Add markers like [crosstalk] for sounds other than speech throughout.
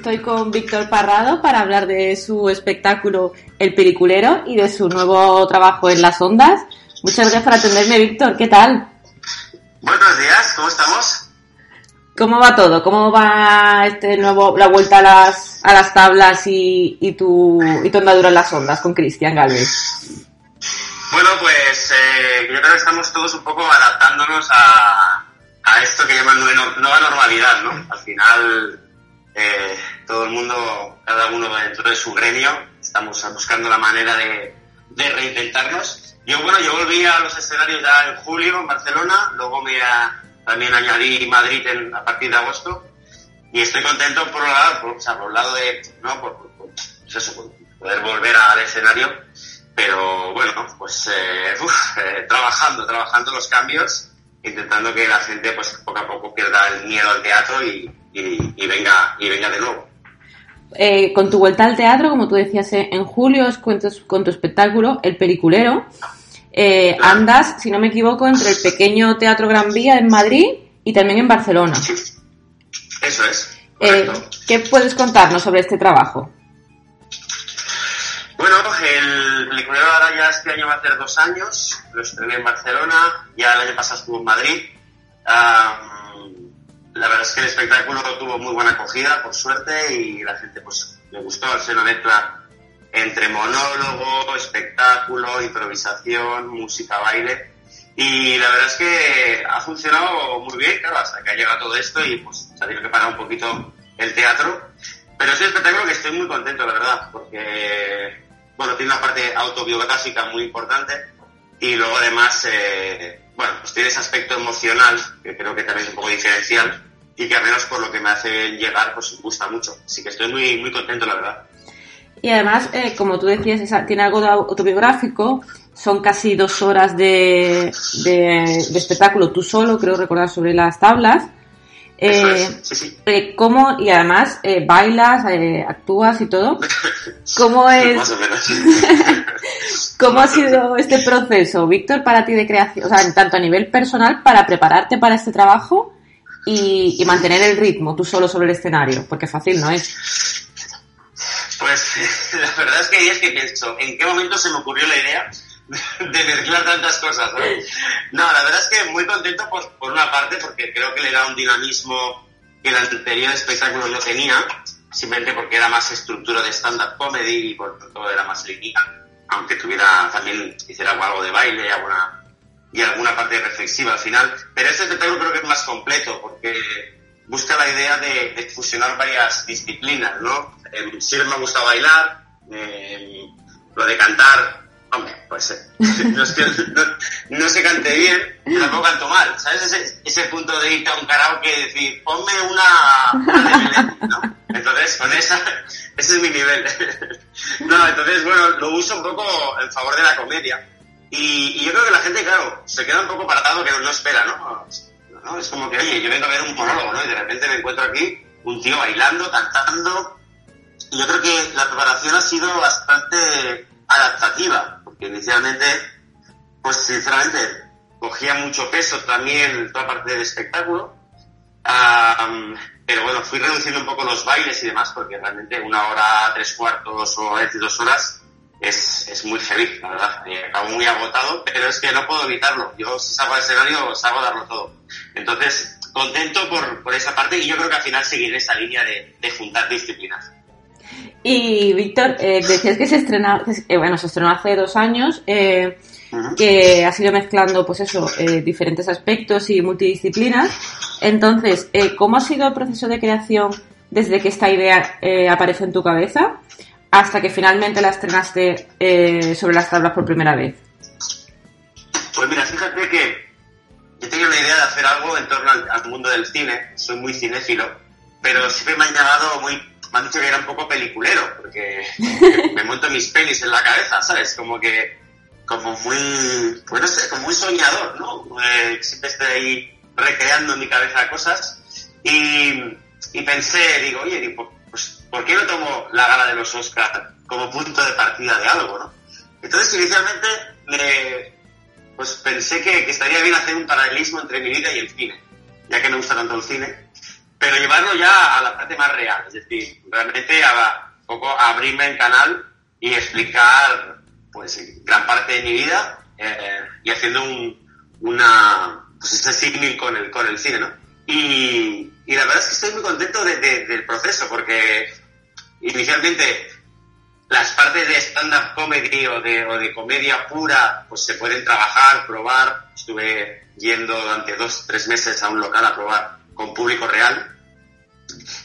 Estoy con Víctor Parrado para hablar de su espectáculo El Peliculero y de su nuevo trabajo en las ondas. Muchas gracias por atenderme, Víctor. ¿Qué tal? Buenos días, ¿cómo estamos? ¿Cómo va todo? ¿Cómo va este nuevo la vuelta a las, a las tablas y, y tu, y tu andadura en las ondas con Cristian Galvez? Bueno, pues eh, yo creo que estamos todos un poco adaptándonos a, a esto que llaman nueva nueva normalidad, ¿no? Al final, eh, todo el mundo, cada uno dentro de su gremio, estamos buscando la manera de, de reinventarnos. Yo, bueno, yo volví a los escenarios ya en julio en Barcelona, luego me a- también añadí Madrid en- a partir de agosto y estoy contento por un lado, por, o sea, por un lado de, ¿no? Por, por- por- pues eso, poder volver al escenario, pero bueno, pues eh, uf, eh, trabajando, trabajando los cambios, intentando que la gente pues poco a poco pierda el miedo al teatro y, y- y venga y venga de nuevo. Eh, con tu vuelta al teatro, como tú decías eh, en julio, con tu, con tu espectáculo El Peliculero. Eh, andas, si no me equivoco, entre el pequeño Teatro Gran Vía en Madrid y también en Barcelona. Eso es. Eh. ¿Qué puedes contarnos sobre este trabajo? Bueno, el peliculero ahora ya este año va a hacer dos años, lo estrené en Barcelona, ya el año pasado estuvo en Madrid. Am, la verdad es que el espectáculo tuvo muy buena acogida, por suerte, y la gente pues le gustó, al ser una mezcla entre monólogo, espectáculo, improvisación, música, baile. Y la verdad es que ha funcionado muy bien, claro, hasta que ha llegado todo esto y pues se ha tenido que parar un poquito el teatro. Pero es un espectáculo que estoy muy contento, la verdad, porque bueno, tiene una parte autobiográfica muy importante y luego además, eh, bueno, pues tiene ese aspecto emocional que creo que también es un poco diferencial y que al menos por lo que me hace llegar, pues me gusta mucho. Así que estoy muy, muy contento, la verdad. Y además, eh, como tú decías, esa- tiene algo de autobiográfico. Son casi dos horas de, de- de espectáculo tú solo, creo recordar, sobre las tablas. Eh, es, sí, sí. eh, ¿Cómo, y además, eh, bailas, actúas y todo? [laughs] ¿Cómo Más es, o menos. [laughs] cómo ha sido este proceso, Víctor, para ti de creación? O sea, tanto a nivel personal, para prepararte para este trabajo y, mantener el ritmo tú solo sobre el escenario, porque fácil no es. Pues [laughs] la verdad es que días que pienso, ¿en qué momento se me ocurrió la idea [laughs] de mezclar tantas cosas? ¿no? No, la verdad es que muy contento por, por una parte porque creo que le da un dinamismo que el anterior espectáculo no tenía, simplemente porque era más estructura de stand-up comedy y por tanto era más línea, aunque tuviera también, hiciera algo de baile alguna, y alguna parte reflexiva al final. Pero este espectáculo creo que es más completo porque busca la idea de, de fusionar varias disciplinas, ¿no? Eh, siempre me gusta bailar, eh, lo de cantar, hombre, pues eh, [laughs] no, es que, no, no se cante bien, pero tampoco canto mal, ¿sabes? Ese, ese punto de irte a un karaoke y decir, ponme una, una de ¿no? Entonces, con esa, ese es mi nivel. [laughs] no, entonces, bueno, lo uso un poco en favor de la comedia. Y, yo creo que la gente, claro, se queda un poco parado que no, espera, ¿no? ¿no? Es como que, oye, yo vengo a ver un monólogo, ¿no? Y de repente me encuentro aquí un tío bailando, cantando. Y yo creo que la preparación ha sido bastante adaptativa, porque inicialmente, pues sinceramente, cogía mucho peso también toda parte del espectáculo. Am, pero bueno, fui reduciendo un poco los bailes y demás, porque realmente una hora, tres cuartos o a veces dos horas es, es muy heavy, la verdad. Y acabo muy agotado, pero es que no puedo evitarlo. Yo si salgo al escenario, salgo a darlo todo. Entonces, contento por, por esa parte y yo creo que al final seguiré esa línea de, de juntar disciplinas. Y Víctor, eh, decías que se estrenó, eh, bueno, se estrenó hace dos años, eh, que ha sido mezclando, pues eso, diferentes aspectos y multidisciplinas. Entonces, ¿cómo ha sido el proceso de creación desde que esta idea aparece en tu cabeza hasta que finalmente la estrenaste sobre las tablas por primera vez? Pues mira, fíjate que yo tenía una idea de hacer algo en torno al, mundo del cine, soy muy cinéfilo, pero siempre me han llamado muy, me han dicho que era un poco peliculero, porque [laughs] me monto mis pelis en la cabeza, ¿sabes? Como que, como muy, pues no sé, como muy soñador, ¿no? Eh, siempre estoy ahí recreando en mi cabeza cosas y, y pensé, digo, oye, pues, ¿por qué no tomo la gala de los Oscars como punto de partida de algo, no? Entonces, inicialmente me, pues pensé que, estaría bien hacer un paralelismo entre mi vida y el cine, ya que me gusta tanto el cine, pero llevarlo ya a la parte más real, es decir, realmente a, poco abrirme el canal y explicar pues gran parte de mi vida eh, y haciendo un, una pues ese símil con el, con el cine, ¿no? Y, la verdad es que estoy muy contento del proceso porque inicialmente las partes de stand-up comedy o de, o de comedia pura, pues se pueden trabajar, probar. Estuve yendo durante dos, tres meses a un local a probar con público real.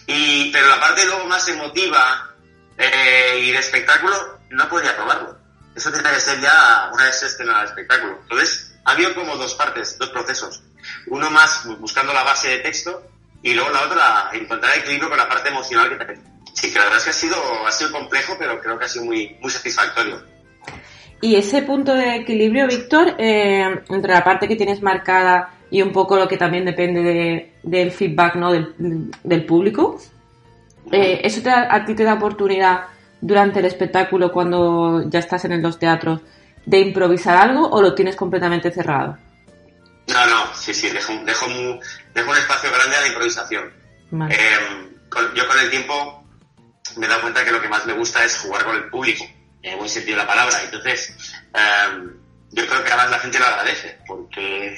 Y, pero la parte luego más emotiva eh, y de espectáculo, no podía probarlo. Eso tiene que ser ya una vez se estrena el espectáculo. Entonces, ha habido como dos partes, dos procesos. Uno más buscando la base de texto y luego la otra encontrar equilibrio con la parte emocional que te Sí, que la verdad es que ha sido, ha sido complejo, pero creo que ha sido muy, muy satisfactorio. Y ese punto de equilibrio, Víctor, eh, entre la parte que tienes marcada y un poco lo que también depende del feedback ¿no? del, público, eh, ¿eso a ti te da oportunidad durante el espectáculo, cuando ya estás en los teatros, de improvisar algo o lo tienes completamente cerrado? No, no, sí, sí, dejo, dejo, un, dejo un espacio grande a la improvisación. Eh, yo con el tiempo me he dado cuenta que lo que más me gusta es jugar con el público, en buen sentido de la palabra. Entonces, em, yo creo que además la gente lo agradece, porque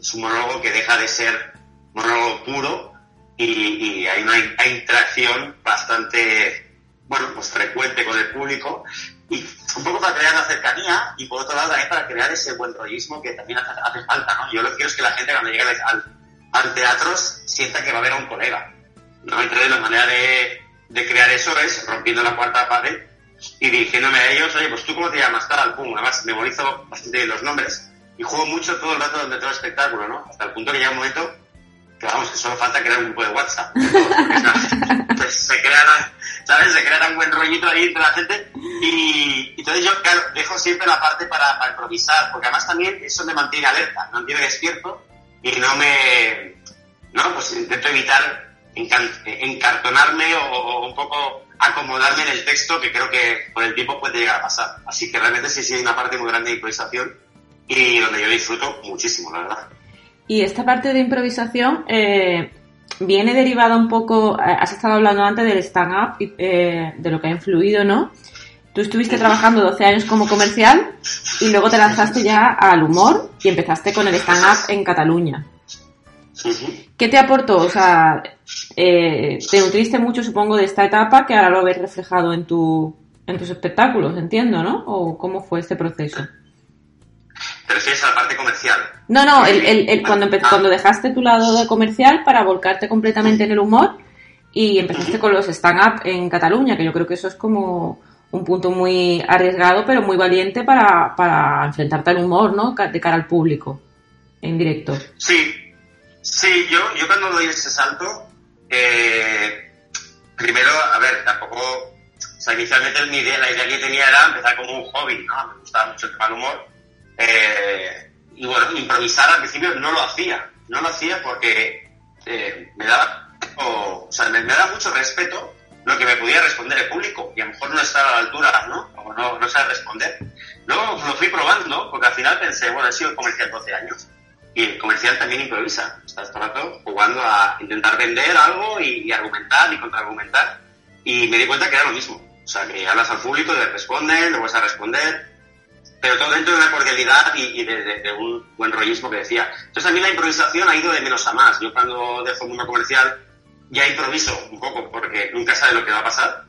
es un monólogo que deja de ser monólogo puro y, hay una, interacción bastante, bueno, pues frecuente con el público y un poco para crear la cercanía y por otro lado también para crear ese buen rollismo que también hace, falta, ¿no? Yo lo que quiero es que la gente cuando llegue al, al teatro sienta que va a ver a un colega, ¿no? Entonces la manera de de crear eso es rompiendo la cuarta pared y dirigiéndome a ellos, oye, pues tú cómo te llamas, tal, pum, además memorizo bastante los nombres y juego mucho todo el rato donde todo el espectáculo, ¿no? Hasta el punto que llega un momento que vamos, que solo falta crear un grupo de WhatsApp. [laughs] pues se crea, ¿sabes? Se crea un buen rollito ahí entre la gente y, entonces yo, claro, dejo siempre la parte para, para, improvisar, porque además también eso me mantiene alerta, me mantiene despierto y no me, no, pues intento evitar encartonarme o, un poco acomodarme en el texto que creo que con el tiempo puede llegar a pasar. Así que realmente sí, sí hay una parte muy grande de improvisación y donde yo disfruto muchísimo, la verdad. Y esta parte de improvisación eh, viene derivada un poco, eh, has estado hablando antes del stand-up, eh, de lo que ha influido, ¿no? Tú estuviste trabajando 12 años como comercial y luego te lanzaste ya al humor y empezaste con el stand-up en Cataluña. ¿Qué te aportó? O sea, eh, te nutriste mucho, supongo, de esta etapa que ahora lo ves reflejado en, tu, en tus espectáculos, entiendo, ¿no? ¿O cómo fue este proceso? ¿Te refieres a la parte comercial? No, no, el, cuando, ah. cuando dejaste tu lado de comercial para volcarte completamente en el humor y empezaste con los stand-up en Cataluña, que yo creo que eso es como un punto muy arriesgado, pero muy valiente para, para enfrentarte al humor, ¿no? De cara al público, en directo. Sí, Sí, yo, yo cuando doy ese salto, eh, primero, a ver, tampoco, o sea, inicialmente mi idea, la idea que tenía era empezar como un hobby, ¿no? Me gustaba mucho el tema del humor. Eh, y bueno, improvisar al principio no lo hacía, no lo hacía porque eh, me daba, o, sea, me, daba mucho respeto lo que me podía responder el público y a lo mejor no estaba a la altura, ¿no? O no, no responder. Luego lo fui probando porque al final pensé, bueno, he sido comercial 12 años y el comercial también improvisa. Estás todo el rato jugando a intentar vender algo y, argumentar y contraargumentar. Y me di cuenta que era lo mismo. O sea, que hablas al público, le respondes, le vas a responder, pero todo dentro de una cordialidad y, de, un buen rollismo que decía. Entonces a mí la improvisación ha ido de menos a más. Yo cuando dejo el mundo comercial ya improviso un poco porque nunca sabe lo que va a pasar.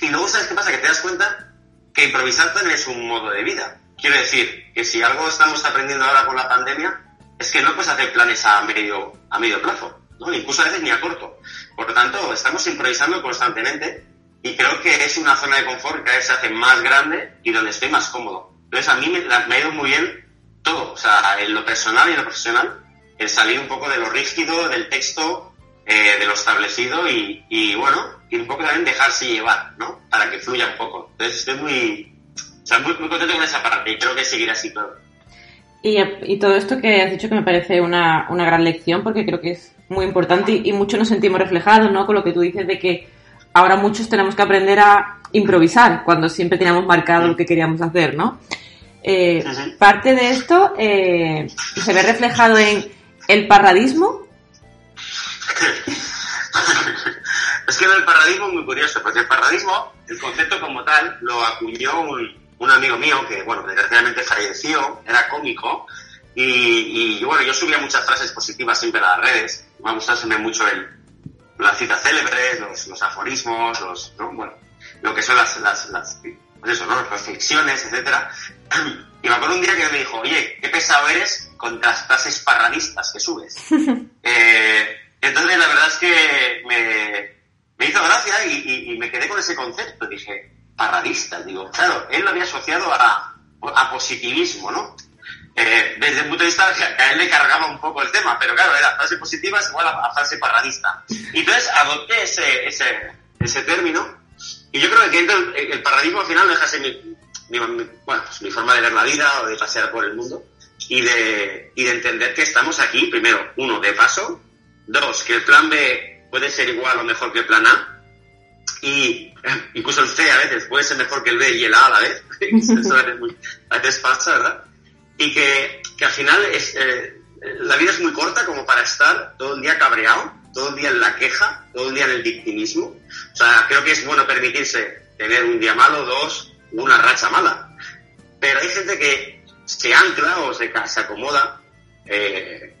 Y luego, ¿sabes qué pasa? Que te das cuenta que improvisar también es un modo de vida. Quiero decir que si algo estamos aprendiendo ahora con la pandemia, es que no puedes hacer planes a medio, a medio plazo, ¿no? incluso a veces ni a corto. Por lo tanto, estamos improvisando constantemente y creo que es una zona de confort que cada vez se hace más grande y donde estoy más cómodo. Entonces, a mí me, me ha ido muy bien todo, o sea, en lo personal y en lo profesional, el salir un poco de lo rígido, del texto, eh, de lo establecido y, y, bueno, y un poco también dejarse llevar, ¿no? Para que fluya un poco. Entonces, estoy muy, o sea, muy, muy contento con esa parte y creo que seguirá así todo. Y, y, todo esto que has dicho que me parece una, una gran lección porque creo que es muy importante y, y muchos nos sentimos reflejados, ¿no? Con lo que tú dices de que ahora muchos tenemos que aprender a improvisar cuando siempre teníamos marcado lo que queríamos hacer, ¿no? Eh, parte de esto eh, se ve reflejado en el parradismo. [laughs] es que el parradismo es muy curioso, porque el parradismo, el concepto como tal, lo acuñó un, un amigo mío que, bueno, desgraciadamente falleció, era cómico, y, y, bueno, yo subía muchas frases positivas siempre a las redes, me ha gustado mucho el, las citas célebres, los, los aforismos, los, ¿no? bueno, lo que son las, las, las pues eso, ¿no? Las reflexiones, etcétera. [clears throat] Y me acuerdo un día que me dijo, oye, qué pesado eres con las frases parradistas que subes. [laughs] eh, entonces la verdad es que me, me hizo gracia y, y, y, me quedé con ese concepto. Dije, parradista, digo, claro, él lo había asociado a, a positivismo, ¿no? Eh, desde el punto de vista que a él le cargaba un poco el tema, pero claro, era frase positiva es igual a, frase parradista. Y entonces adopté ese, ese, ese término y yo creo que el, el parradismo al final deja de ser mi, mi, mi, bueno, pues mi forma de ver la vida o de pasear por el mundo y de, y de entender que estamos aquí, primero, uno, de paso, dos, que el plan B puede ser igual o mejor que el plan A, y incluso el C a veces puede ser mejor que el B y el A a la vez, [laughs] eso [laughs] a veces, muy, a veces pasa, ¿verdad? Y que, que al final es, eh, la vida es muy corta como para estar todo el día cabreado, todo el día en la queja, todo el día en el victimismo. O sea, creo que es bueno permitirse tener un día malo, dos, una racha mala. Pero hay gente que se ancla o se, se acomoda, eh,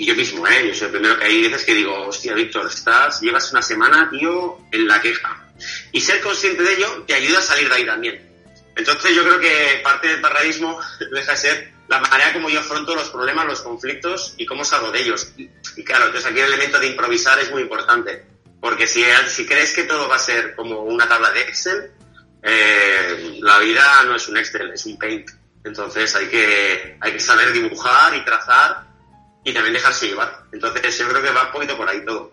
y yo mismo, ¿eh? Yo soy el primero que hay veces que digo, hostia, Víctor, estás, llevas una semana, tío, en la queja. Y ser consciente de ello te ayuda a salir de ahí también. Entonces yo creo que parte del parradismo [laughs] deja de ser la manera como yo afronto los problemas, los conflictos y cómo salgo de ellos. Y, y claro, entonces aquí el elemento de improvisar es muy importante. Porque si, si crees que todo va a ser como una tabla de Excel, eh, la vida no es un Excel, es un Paint. Entonces hay que, hay que saber dibujar y trazar y también dejarse llevar. Entonces yo creo que va un poquito por ahí todo.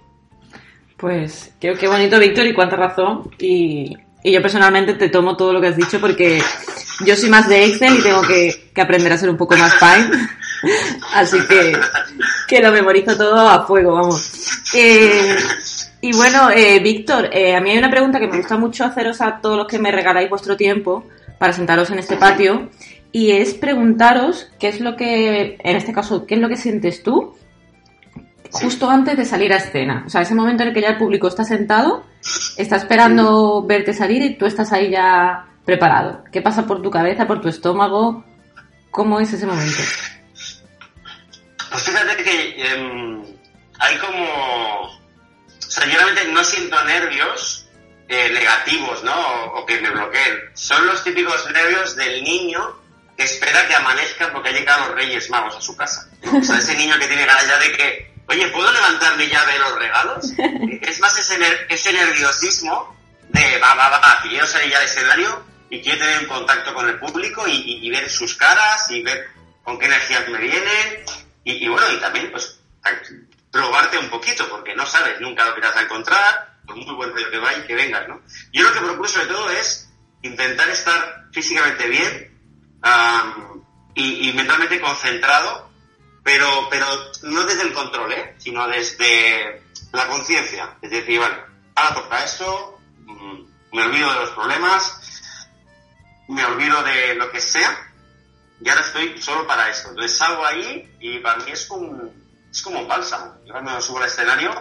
Pues qué, qué bonito, Víctor, y cuánta razón. Y, y, yo personalmente te tomo todo lo que has dicho porque yo soy más de Excel y tengo que, que aprender a ser un poco más Paint. [laughs] Así que, que lo memorizo todo a fuego, vamos. Eh, y bueno, eh, Víctor, eh, a mí hay una pregunta que me gusta mucho haceros a todos los que me regaláis vuestro tiempo para sentaros en este patio y es preguntaros qué es lo que, en este caso, qué es lo que sientes tú justo antes de salir a escena. O sea, ese momento en el que ya el público está sentado, está esperando verte salir y tú estás ahí ya preparado. ¿Qué pasa por tu cabeza, por tu estómago? ¿Cómo es ese momento? Pues fíjate que eh, hay como... O sea, yo realmente no siento nervios eh, negativos, ¿no? O, o, que me bloqueen. Son los típicos nervios del niño que espera que amanezca porque ha llegado los Reyes Magos a su casa. ¿no? O sea, ese niño que tiene ganas ya de que, oye, ¿puedo levantarme ya de los regalos? [laughs] Es más ese, ner ese nerviosismo de, va, va, va, quiero salir ya del escenario y quiero tener un contacto con el público y, y, y ver sus caras y ver con qué energías me vienen. Y, y, bueno, y también, pues, probarte un poquito, porque no sabes nunca lo que te vas a encontrar, muy buen rollo que vaya y que vengas, ¿no? Yo lo que procuro sobre todo es intentar estar físicamente bien um, y, mentalmente concentrado, pero, pero no desde el control, ¿eh? sino desde la conciencia. Es decir, vale, ahora toca esto, me olvido de los problemas, me olvido de lo que sea, y ahora estoy solo para eso. Entonces salgo ahí y para mí es un, es como un bálsamo. Yo cuando subo al escenario,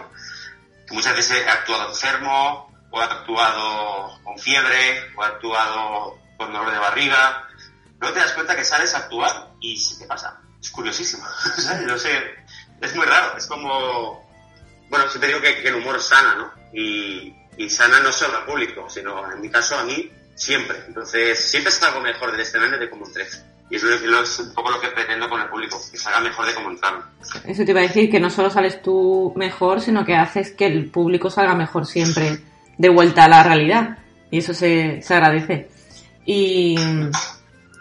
muchas veces he actuado enfermo, o he actuado con fiebre, o he actuado con dolor de barriga, luego te das cuenta que sales a actuar y se te pasa. Es curiosísimo. [laughs] no sé, es muy raro. Es como, bueno, siempre digo que, el humor sana, ¿no? Y, sana no solo al público, sino en mi caso a mí siempre. Entonces, siempre algo mejor del escenario de cómo entré. Y es, es un poco lo que pretendo con el público, que salga mejor de cómo entraron. Eso te iba a decir, que no solo sales tú mejor, sino que haces que el público salga mejor siempre de vuelta a la realidad. Y eso se, se agradece. Y,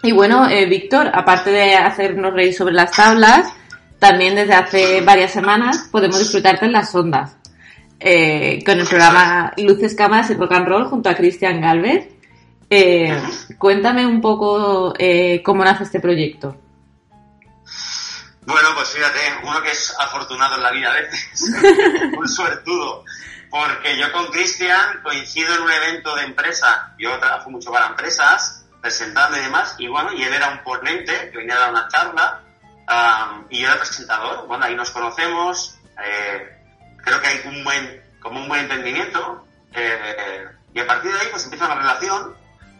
y bueno, eh, Víctor, aparte de hacernos reír sobre las tablas, también desde hace varias semanas podemos disfrutarte en las ondas. Eh, con el programa Luces, Cámaras y Rock and Roll junto a Cristian Galvez. Eh, cuéntame un poco eh, cómo nace este proyecto. Bueno, pues fíjate, uno que es afortunado en la vida a veces, [laughs] un suertudo, porque yo con Cristian coincido en un evento de empresa, yo trabajo mucho para empresas, presentando y demás, y bueno, y él era un ponente que venía a dar una charla, y yo era presentador, bueno, ahí nos conocemos, eh, creo que hay un buen, como un buen entendimiento, eh, y a partir de ahí pues empieza una relación,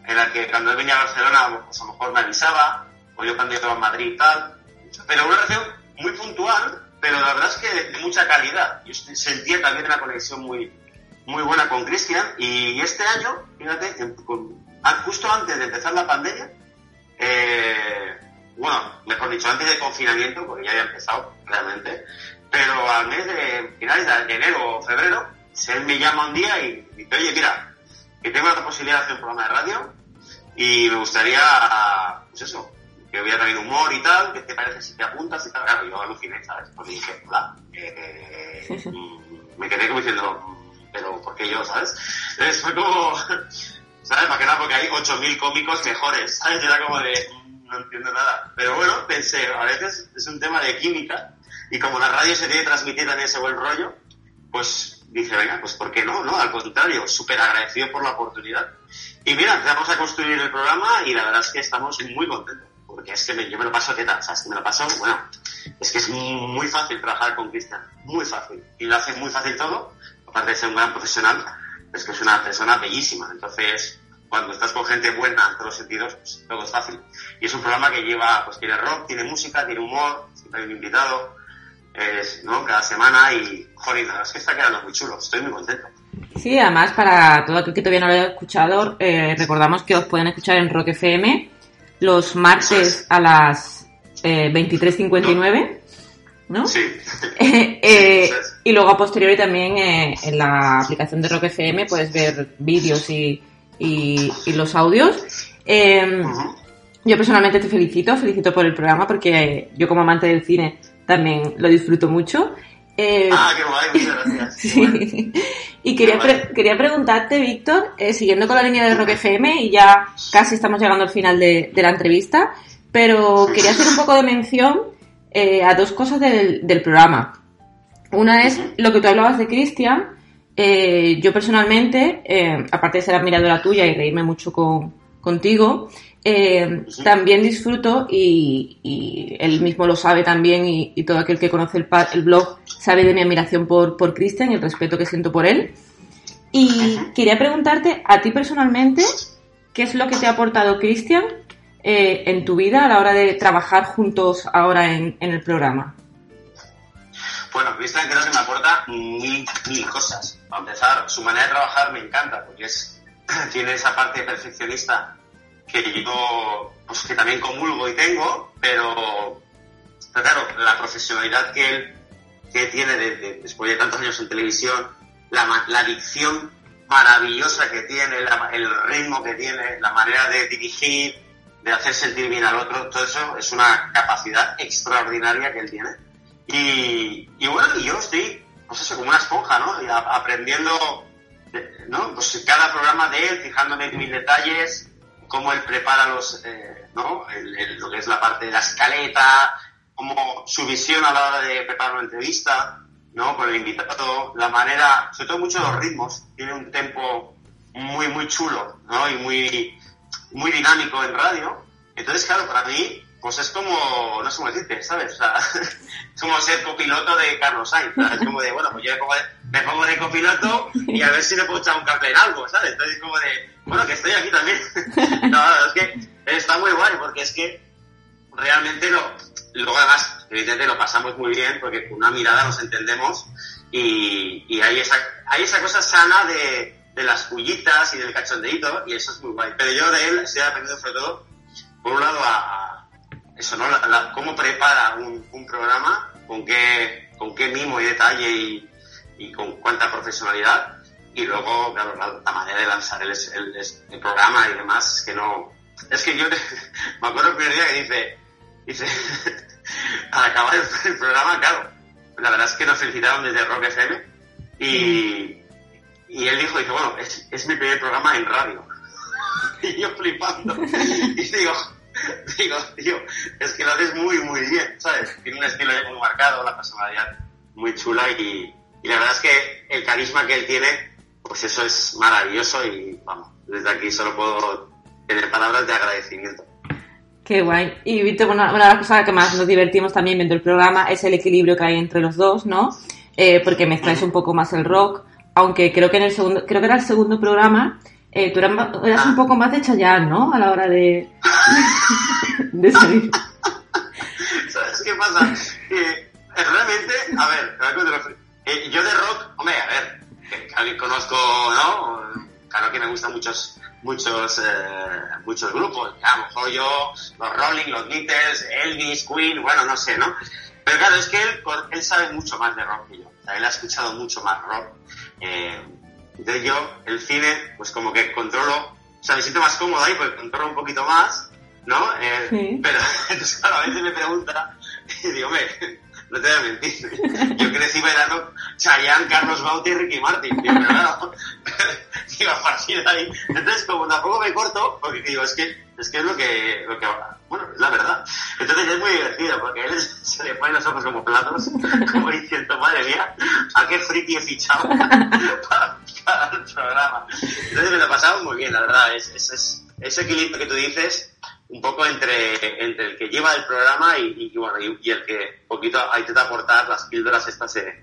en la que cuando él venía a Barcelona, pues a lo mejor me avisaba, o yo cuando estaba en Madrid y tal, pero una relación muy puntual, pero la verdad es que de, mucha calidad. Yo sentía también una conexión muy, muy buena con Cristian, y este año, fíjate, ah, justo antes de empezar la pandemia, eh, bueno, mejor dicho, antes del confinamiento, porque ya había empezado realmente, pero al mes de finales de enero o febrero, él me llama un día y dice, oye, mira, que tengo la posibilidad de hacer un programa de radio y me gustaría, pues eso, que hubiera también humor y tal, ¿qué te parece si te apuntas y tal? Claro, yo aluciné, ¿sabes? Porque dije, hola, eh, [laughs] mm, me quedé como diciendo, mm, pero ¿por qué yo, sabes? Entonces fue como, [laughs] ¿sabes? Más que nada porque hay 8.000 cómicos mejores, ¿sabes? Era como de, mm, no entiendo nada. Pero bueno, pensé, a veces es un tema de química y como la radio se tiene que transmitir también ese buen rollo, pues dije, venga, pues ¿por qué no? no? Al contrario, súper agradecido por la oportunidad. Y mira, empezamos a construir el programa y la verdad es que estamos muy contentos. Porque es que yo me lo paso teta, o sea, es que me lo paso, bueno, es que es muy fácil trabajar con Cristian, muy fácil. Y lo hace muy fácil todo, aparte de ser un gran profesional, es que es una persona bellísima. Entonces, cuando estás con gente buena en todos los sentidos, pues todo es fácil. Y es un programa que lleva, pues tiene rock, tiene música, tiene humor, siempre hay un invitado, es, ¿no? Cada semana y, joder, es que está quedando muy chulo, estoy muy contento. Sí, además para todo aquel que todavía no lo haya escuchado, eh, recordamos que os pueden escuchar en Rock FM los martes a las eh, 23.59, ¿no? Sí. [laughs] eh, y luego a posteriori también eh, en la aplicación de Rock FM puedes ver vídeos y, y, y, los audios. Eh, yo personalmente te felicito, felicito por el programa porque yo como amante del cine también lo disfruto mucho. Eh, ah, qué guay, muchas gracias. [laughs] sí. Y quería, pre quería preguntarte, Víctor, eh, siguiendo con la línea de Rock FM, y ya casi estamos llegando al final de, de la entrevista, pero quería hacer un poco de mención eh, a dos cosas del, del, programa. Una es lo que tú hablabas de Cristian. Yo personalmente, aparte de ser admiradora tuya y reírme mucho con, contigo, eh, también disfruto y, y, él mismo lo sabe también y, y todo aquel que conoce el, el, blog sabe de mi admiración por, por Cristian y el respeto que siento por él. Y quería preguntarte a ti personalmente, ¿qué es lo que te ha aportado Cristian eh, en tu vida a la hora de trabajar juntos ahora en, en el programa? Bueno, Cristian creo que me aporta mil, mil cosas. Para empezar, su manera de trabajar me encanta porque es, [clears throat] tiene esa parte perfeccionista que yo pues que también comulgo y tengo, pero, pero claro, la profesionalidad que él que tiene de, de, después de tantos años en televisión, la, la dicción maravillosa que tiene, la, el ritmo que tiene, la manera de dirigir, de hacer sentir bien al otro, todo eso es una capacidad extraordinaria que él tiene. Y, y bueno, y yo estoy, pues eso, como una esponja, ¿no? Y a, aprendiendo, ¿no? Pues cada programa de él, fijándome en mil detalles, cómo él prepara los, eh, ¿no? El, el, lo que es la parte de la escaleta, como su visión a la hora de preparar una entrevista, ¿no? Con el invitado, la manera, sobre todo mucho los ritmos, tiene un tempo muy, muy chulo, ¿no? Y muy, muy dinámico en radio. Entonces, claro, para mí, pues es como, no sé cómo decirte, ¿sabes? O sea, [laughs] es como ser copiloto de Carlos Sainz, ¿sabes? Es como de, bueno, pues yo me pongo de, me pongo de copiloto y a ver si le puedo echar un café en algo, ¿sabes? Entonces es como de, bueno, que estoy aquí también. [laughs] no, es que está muy guay porque es que realmente lo, luego además, evidentemente lo pasamos muy bien porque con una mirada nos entendemos y, y hay, esa, hay esa cosa sana de, de las pullitas y del cachondeito, y eso es muy guay. Pero yo de él estoy aprendiendo sobre todo, por un lado, a, eso, ¿no? La, cómo prepara un, un, programa, con qué, con qué mimo y detalle y, y con cuánta profesionalidad. Y luego, claro, la, manera de lanzar el, el, el, programa y demás, que no... Es que yo [laughs] me acuerdo el primer día que dice, dice, [laughs] al acabar el, programa, claro, la verdad es que nos felicitaron desde Rock FM y, y él dijo, dice, bueno, es, es mi primer programa en radio. [laughs] y yo flipando. y digo, digo, tío, es que lo haces muy, muy bien, ¿sabes? Tiene un estilo muy marcado, la personalidad muy chula y, y, la verdad es que el carisma que él tiene, pues eso es maravilloso y vamos, desde aquí solo puedo tener palabras de agradecimiento. Qué guay. Y Víctor, una, una de las cosas que más nos divertimos también viendo el programa es el equilibrio que hay entre los dos, ¿no? Eh, porque mezcláis un poco más el rock, aunque creo que en el segundo, creo que era el segundo programa, eh, tú eras, eras, un poco más de Chayanne, ¿no? A la hora de, [laughs] de salir. ¿Sabes qué pasa? Eh, realmente, a ver, eh, yo de rock, hombre, a ver, [laughs] que, conozco, ¿no? Claro que me gustan muchos muchos eh, muchos grupos, a lo mejor yo, los Rolling, los Beatles, Elvis, Queen, bueno, no sé, ¿no? Pero claro, es que él, él sabe mucho más de rock que yo, o sea, él ha escuchado mucho más rock. Eh, entonces yo, el cine, pues como que controlo, o sea, me siento más cómodo ahí porque controlo un poquito más, ¿no? Eh, sí. Pero [laughs] entonces claro, a veces me pregunta [laughs] y digo, me, no te voy a mentir, yo crecí bailando Chayanne, Carlos Bauti y Ricky Martin, digo, pero claro, [laughs] digo, a partir ahí, entonces como tampoco me corto, porque digo, es que es que es lo que, lo que bueno, es la verdad. Entonces es muy divertido, porque a él [laughs] se le ponen los ojos como platos, [laughs] como diciendo, madre mía, ¿a qué friki he fichado para, para, el programa? Entonces me lo he pasado muy bien, la verdad. Es, es, es, ese equilibrio que tú dices, un poco entre, entre el que lleva el programa y, y bueno, y, el que un poquito hay que aportar las píldoras estas de,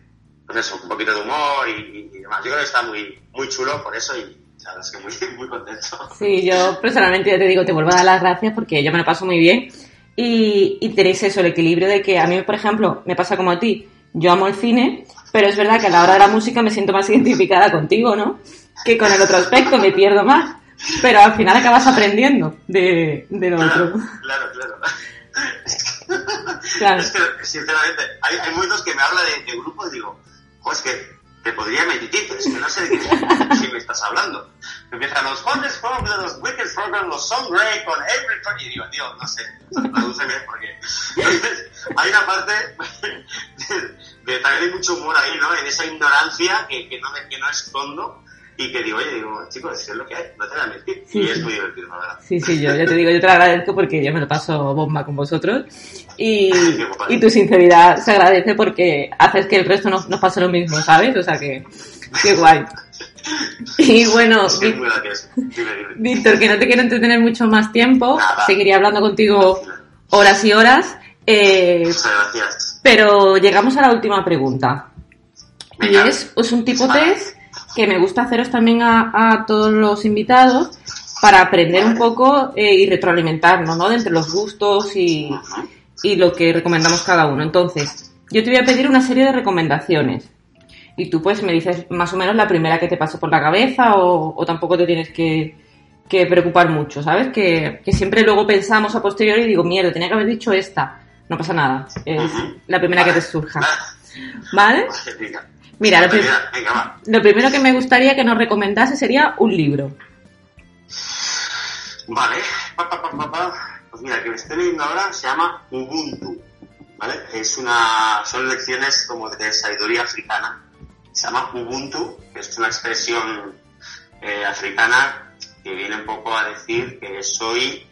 pues un poquito de humor y, demás. Yo creo que está muy, muy chulo por eso y, es que muy, [laughs] muy contento. Sí, yo personalmente te digo, te vuelvo a dar las gracias porque yo me lo paso muy bien. Y, y tenéis eso, el equilibrio de que a mí, por ejemplo, me pasa como a ti. Yo amo el cine, pero es verdad que a la hora de la música me siento más [laughs] identificada contigo, ¿no? Que con el otro aspecto me pierdo más. Pero al final acabas aprendiendo de, de lo claro, otro. Claro, claro. claro. Es que, sinceramente, hay, hay momentos que me habla de, de grupos y digo, pues que te podría mentir, pero es que no sé de qué [laughs] si me estás hablando. Empiezan los Wonders Programs, los Wicked Programs, los Song con Every Y digo, tío, no sé, tradúceme porque... Entonces, hay una parte [laughs] de, de, también hay mucho humor ahí, ¿no? En esa ignorancia que, que, no, que no escondo y que digo, oye, digo, chicos, es lo que hay, no te voy a mentir. Sí, y es muy divertido, la verdad. Sí, sí, yo te digo, yo te lo agradezco porque yo me lo paso bomba con vosotros. Y, [laughs] y tu sinceridad se agradece porque haces que el resto nos, nos pase lo mismo, ¿sabes? O sea que, qué guay. [laughs] Y bueno. Dime, dime. Víctor, que no te quiero entretener mucho más tiempo, Nada. seguiría hablando contigo horas y horas. Eh, Muchas gracias. Pero llegamos a la última pregunta. Venga. Y es, es un tipo test que me gusta haceros también a, a todos los invitados para aprender un poco eh, y retroalimentarnos, ¿no? De entre los gustos y, y lo que recomendamos cada uno. Entonces, yo te voy a pedir una serie de recomendaciones. Y tú pues me dices más o menos la primera que te pasó por la cabeza o, o tampoco te tienes que, que preocupar mucho, ¿sabes? Que, que, siempre luego pensamos a posteriori y digo, mierda, tenía que haber dicho esta. No pasa nada, es la primera que te surja. ¿Vale? Mira, lo, prim Venga, lo primero que me gustaría que nos recomendase sería un libro. Vale. Pa, pa, pa, pues mira, el que me estoy leyendo ahora se llama Ubuntu. ¿Vale? Es una, son lecciones como de sabiduría africana. Se llama Ubuntu, que es una expresión eh, africana que viene un poco a decir que soy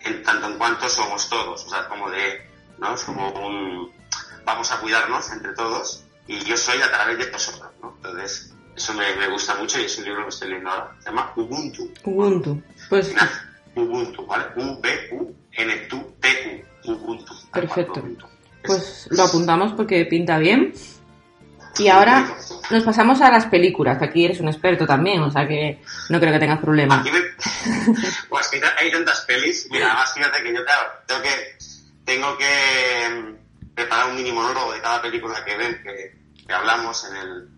en tanto en cuanto somos todos. O sea, como de, ¿no? Es como un, vamos a cuidarnos entre todos y yo soy a través de vosotros, ¿no? Entonces, eso me, me, gusta mucho y es un libro que estoy leyendo ahora. Se llama Ubuntu. Ubuntu. Pues... Ubuntu, ¿vale? U-B-U-N-T-U. Ubuntu. Perfecto. Ubuntu. Pues lo apuntamos porque pinta bien. Y ahora nos pasamos a las películas, que aquí eres un experto también, o sea que no creo que tengas problema. Aquí me... [laughs] pues hay tantas pelis. Mira, además fíjate que yo, claro, tengo que, tengo que preparar un mini monólogo de cada película que ven, que, que hablamos en, el,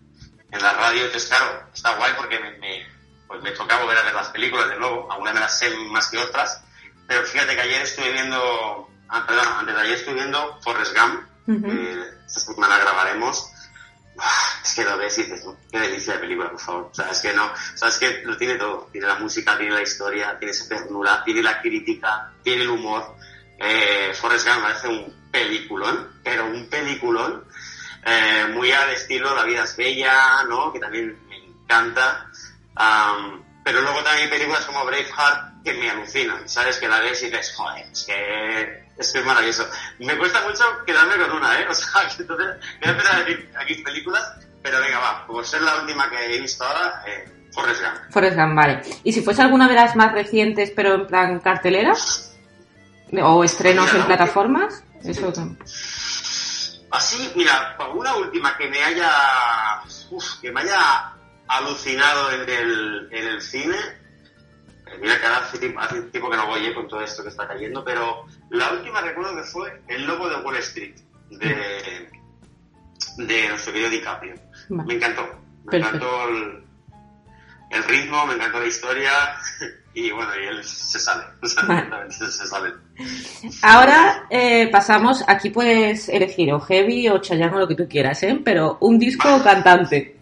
en la radio. Entonces, claro, está guay porque me, me, pues me toca volver a ver las películas de nuevo, algunas me las sé más que otras, pero fíjate que ayer estuve viendo, ah, perdón, antes de ayer estuve viendo Forrest Gump, eh, esta semana grabaremos, es que lo ves y dices, qué delicia de película, por favor. O sea, es que no, o sea, es que lo tiene todo. Tiene la música, tiene la historia, tiene esa ternura, tiene la crítica, tiene el humor. Eh, Forrest Gump parece un peliculón, pero un peliculón eh, muy al estilo La vida es bella, ¿no? Que también me encanta. Um, pero luego también hay películas como Braveheart que me alucinan, ¿sabes? Que la ves y dices, joder, es que es que es maravilloso. Me cuesta mucho quedarme con una, ¿eh? [laughs] O sea, que entonces voy a empezar a decir aquí películas, pero venga, va, por ser la última que he visto ahora, eh, Forrest Gump. Forrest Gump, vale. ¿Y si fuese alguna de las más recientes, pero en plan cartelera? ¿O estrenos Mira, en no, plataformas? Eso Así, mira, una última que me haya, uf, que me haya alucinado en el, en el cine, eh, mira que ahora hace tiempo, hace tiempo que no voy eh, con todo esto que está cayendo, pero la última recuerdo que fue El Lobo de Wall Street, de, de nuestro querido DiCaprio. Vale. Me encantó, me Perfecto. encantó el, el ritmo, me encantó la historia [laughs] y bueno, y él se sale, [laughs] se, se sale. Ahora eh, pasamos, aquí puedes elegir o Heavy o Chayanne o lo que tú quieras, ¿eh? Pero un disco o cantante.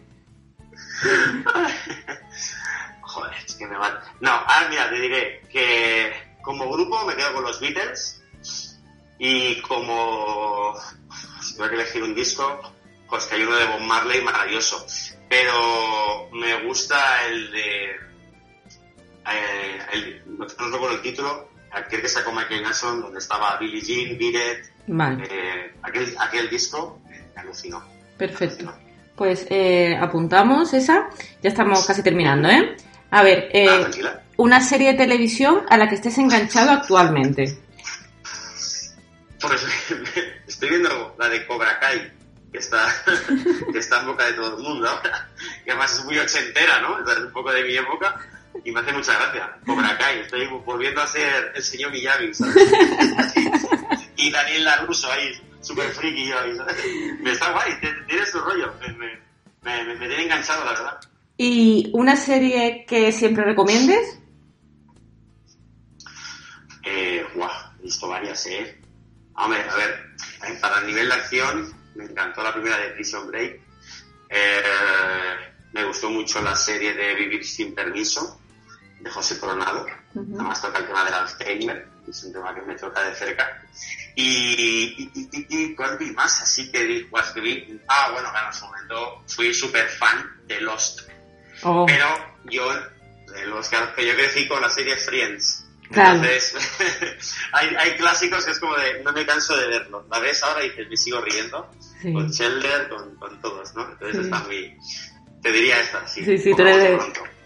[laughs] Joder, es que me va... No, ahora mira, te diré que como grupo me quedo con los Beatles y como si tuviera que elegir un disco, pues que hay uno de Bob Marley maravilloso. Pero me gusta el de... eh, el, no recuerdo el título, aquel que sacó Michael Jackson, donde estaba Billie Jean, Vale, eh, aquel, aquel disco eh, me alucinó. perfecto. Pues eh, apuntamos esa. Ya estamos casi terminando, ¿eh? A ver, eh, Ah, una serie de televisión a la que estés enganchado actualmente. Pues [laughs] estoy viendo la de Cobra Kai, que está, [laughs] que está en boca de todo el mundo ahora. Y además es muy ochentera, ¿no? Es un poco de mi época y me hace mucha gracia. Cobra Kai, estoy volviendo a ser el señor Miyagi, ¿sabes? [laughs] Y Daniel LaRusso ahí, súper friki yo ahí, ¿sabes? Me está guay, tiene su rollo. Me, me, me, me tiene enganchado, la verdad. ¿Y una serie que siempre recomiendes? Eh, guau, he visto varias, ¿eh? Hombre, a ver, eh, para el nivel de acción, me encantó la primera de Prison Break. Eh, me gustó mucho la serie de Vivir sin permiso, de José Coronado. Ujú. Además toca el tema del Alzheimer, que es un tema que me toca de cerca. Y, y, y, y, y ¿cuál vi más? Así que que vi- Ah, bueno, claro, en su momento fui súper fan de Lost. Oh, Pero yo, de los que, yo crecí con la serie Friends. Claro. Entonces, [laughs] hay, hay clásicos que es como de, no me canso de verlo. La ves ahora y dices, me sigo riendo. sí. Con Sheldon, con, con todos, ¿no? Entonces Sí. está muy... Te diría esta, sí. Sí, sí, tú eres,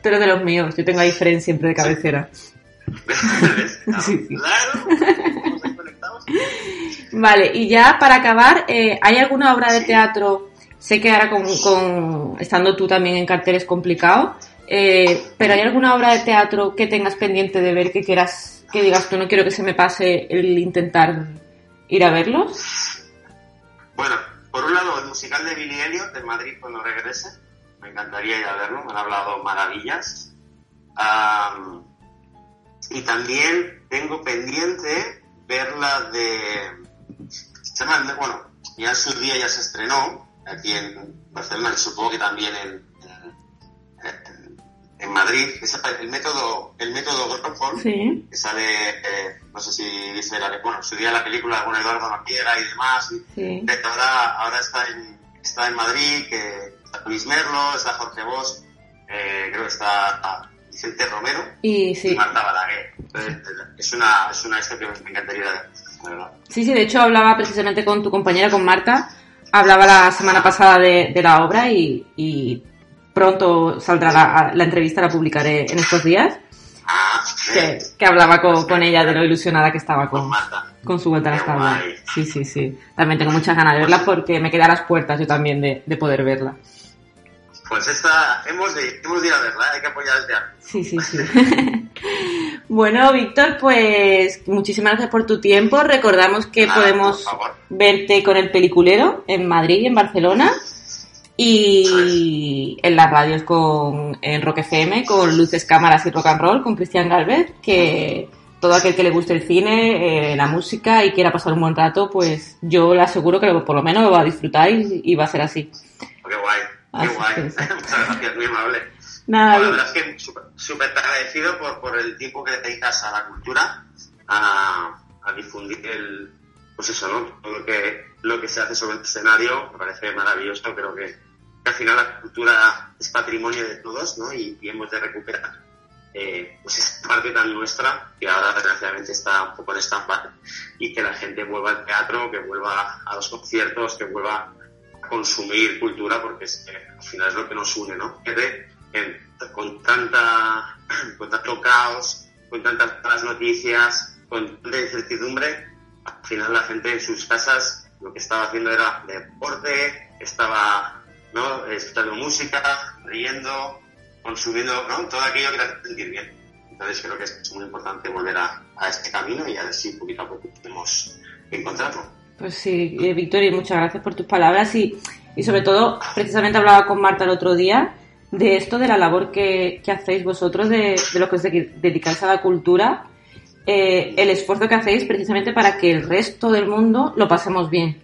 de, de los míos. Yo tengo ahí Friends siempre de cabecera. ¿Ves? Claro, Sí, sí. Vale, y ya para acabar, eh, ¿hay alguna obra de teatro? Sé que ahora con, con- estando tú también en cartel es complicado, eh, pero ¿hay alguna obra de teatro que tengas pendiente de ver que quieras, que digas tú no quiero que se me pase el intentar ir a verlos? Bueno, por un lado, el musical de Billy Elliot en Madrid cuando regrese. Me encantaría ir a verlo, me han hablado maravillas. Am, y también tengo pendiente ver la de... Bueno, ya en su día ya se estrenó, aquí en Barcelona y supongo que también en, en, en Madrid. Es el método, el método Gropol, Sí. que sale, eh, no sé si viste la, bueno, en su día la película con Eduardo Mapiera y demás. Sí. ahora, ahora está, en, está en Madrid, que Luis Merlo, está Jorge Bosch, eh, creo que está Vicente Romero Y y sí, Marta Balaguer. Entonces, es una, es una historia que me encantaría ver, la verdad. sí, sí, de hecho hablaba precisamente con tu compañera, con Marta, hablaba la semana pasada de, de la obra y, y pronto saldrá la, la entrevista, la publicaré en estos días. Ah, que, eh, que hablaba con, con ella de lo ilusionada que estaba con con, Marta. con su vuelta a las Qué tablas. Sí, sí, sí. También tengo muchas ganas de verla porque me quedé a las puertas yo también de, de poder verla. Pues esta, hemos de, hemos de ir a verla, hay que apoyar el teatro. Sí, sí, sí. [laughs] bueno, Víctor, pues muchísimas gracias por tu tiempo. Recordamos que Nada, podemos verte con el peliculero en Madrid y en Barcelona. Y en las radios con, en Rock FM, con Luces, Cámaras y Rock and Roll, con Cristian Galvez, que todo aquel que le guste el cine, eh, la música y quiera pasar un buen rato, pues yo le aseguro que por lo menos lo va a disfrutar y, va a ser así. Qué guay, qué guay. [laughs] Muchas gracias, muy amable. Nada, la verdad es que súper agradecido por, por el tiempo que dedicas a la cultura, a, a difundir el, pues eso, ¿no? Todo lo que, lo que se hace sobre el escenario me parece maravilloso. Creo que, al final la cultura es patrimonio de todos, ¿no? Y, hemos de recuperar eh, pues esta [laughs] parte tan nuestra que ahora desgraciadamente está un poco en stand y que la gente vuelva al teatro, que vuelva a los conciertos, que vuelva consumir cultura porque es al final es lo que nos une, ¿no? Que con tanta, [clears throat] con tanto caos, con tantas malas noticias, con tanta incertidumbre, al final la gente en sus casas lo que estaba haciendo era deporte, estaba ¿no? escuchando música, leyendo, consumiendo ¿no? todo aquello que te hace sentir bien. Entonces creo que es muy importante volver a, este camino y a ver si poquito a poco podemos encontrarlo. Pues sí, eh, Victoria, muchas gracias por tus palabras y, y sobre todo, precisamente hablaba con Marta el otro día de esto, de la labor que, que hacéis vosotros, de, de lo que os dedicáis a la cultura eh, el esfuerzo que hacéis precisamente para que el resto del mundo lo pasemos bien.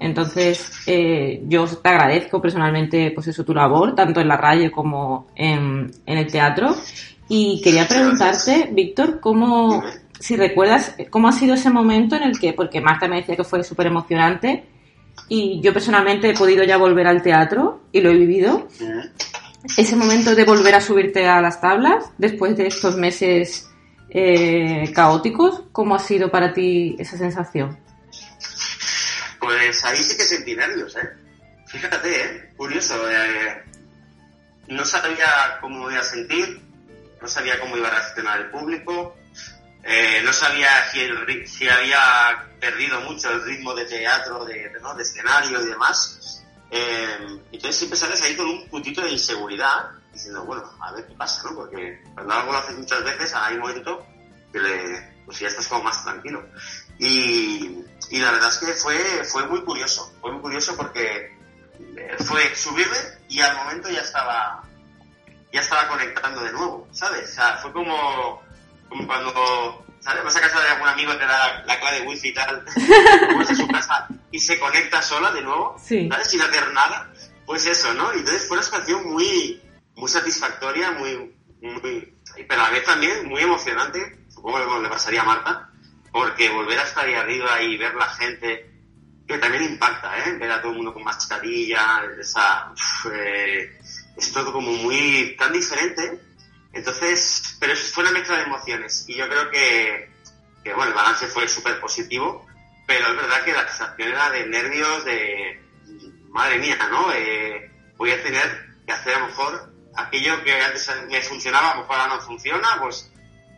Entonces, eh, yo te agradezco personalmente, pues eso, tu labor, tanto en la radio como en, el teatro. Y quería preguntarte, Víctor, cómo, si recuerdas, cómo ha sido ese momento en el que, porque Marta me decía que fue súper emocionante, y yo personalmente he podido ya volver al teatro y lo he vivido. Ese momento de volver a subirte a las tablas, después de estos meses eh, caóticos. ¿Cómo ha sido para ti esa sensación? Pues ahí sí que sentí nervios, ¿eh? Fíjate, ¿eh? Curioso. Eh, no sabía cómo me iba a sentir, no sabía cómo iba a reaccionar el público, eh, no sabía si, había perdido mucho el ritmo de teatro, de, de escenario y demás. entonces siempre sales ahí con un puntito de inseguridad diciendo, bueno, a ver qué pasa, ¿no? Porque cuando algo lo haces muchas veces, hay un momento que le, pues ya estás como más tranquilo. Y, y la verdad es que fue, fue muy curioso, fue muy curioso porque eh, fue subirme y al momento ya estaba, ya estaba conectando de nuevo, ¿sabes? O sea, fue como, como cuando, ¿sabes? Vas a casa de algún amigo, te da la, clave de wifi y tal, [laughs] vas a su casa y se conecta sola de nuevo, ¿sabes? Sin hacer nada. Pues eso, ¿no? Y entonces fue una situación muy, muy satisfactoria, muy, muy, pero a la vez también muy emocionante, supongo que le pasaría a Marta, porque volver a estar ahí arriba y ver la gente, que también impacta, ¿eh? Ver a todo el mundo con mascarilla, esa, eh, es todo como muy, tan diferente. Entonces, pero eso fue una mezcla de emociones y yo creo que, bueno, el balance fue súper positivo, pero es verdad que la sensación era de nervios, de, madre mía, ¿no? Eh, voy a tener que hacer a lo mejor aquello que antes me funcionaba, a lo mejor ahora no funciona, pues,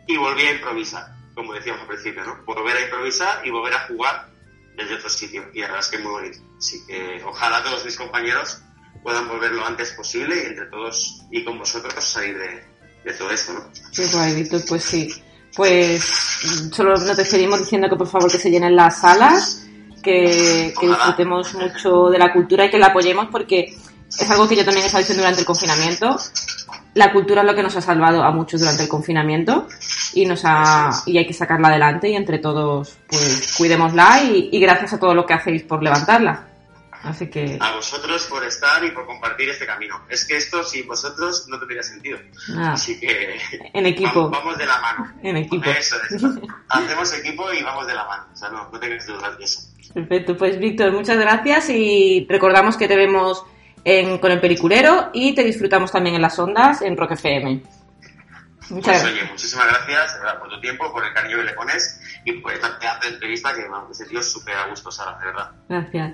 y volví a improvisar, como decíamos al principio, ¿no? Volver a improvisar y volver a jugar desde otro sitio. Y la verdad es que es muy bonito. Así que ojalá todos mis compañeros puedan volver lo antes posible y entre todos y con vosotros salir de, todo esto, ¿no? Qué guay, Víctor, pues sí. Pues solo nos despedimos diciendo que por favor que se llenen las salas, que, que disfrutemos mucho de la cultura y que la apoyemos porque es algo que yo también he estado diciendo durante el confinamiento. La cultura es lo que nos ha salvado a muchos durante el confinamiento y nos ha, y hay que sacarla adelante y entre todos pues cuidémosla y, gracias a todo lo que hacéis por levantarla. Así que... A vosotros por estar y por compartir este camino. Es que esto sin vosotros no tendría sentido. Así que... En equipo. Vamos, de la mano. En equipo. Eso es. Hacemos equipo y vamos de la mano. O sea, no, no tengas dudas de eso. Perfecto. Pues Víctor, muchas gracias y recordamos que te vemos con el peliculero y te disfrutamos también en las ondas en Rock FM. Muchas pues, oye, muchísimas gracias por tu tiempo, por el cariño que le pones y por esta entrevista que me ha sentido súper a gusto, Sara, de verdad. Gracias.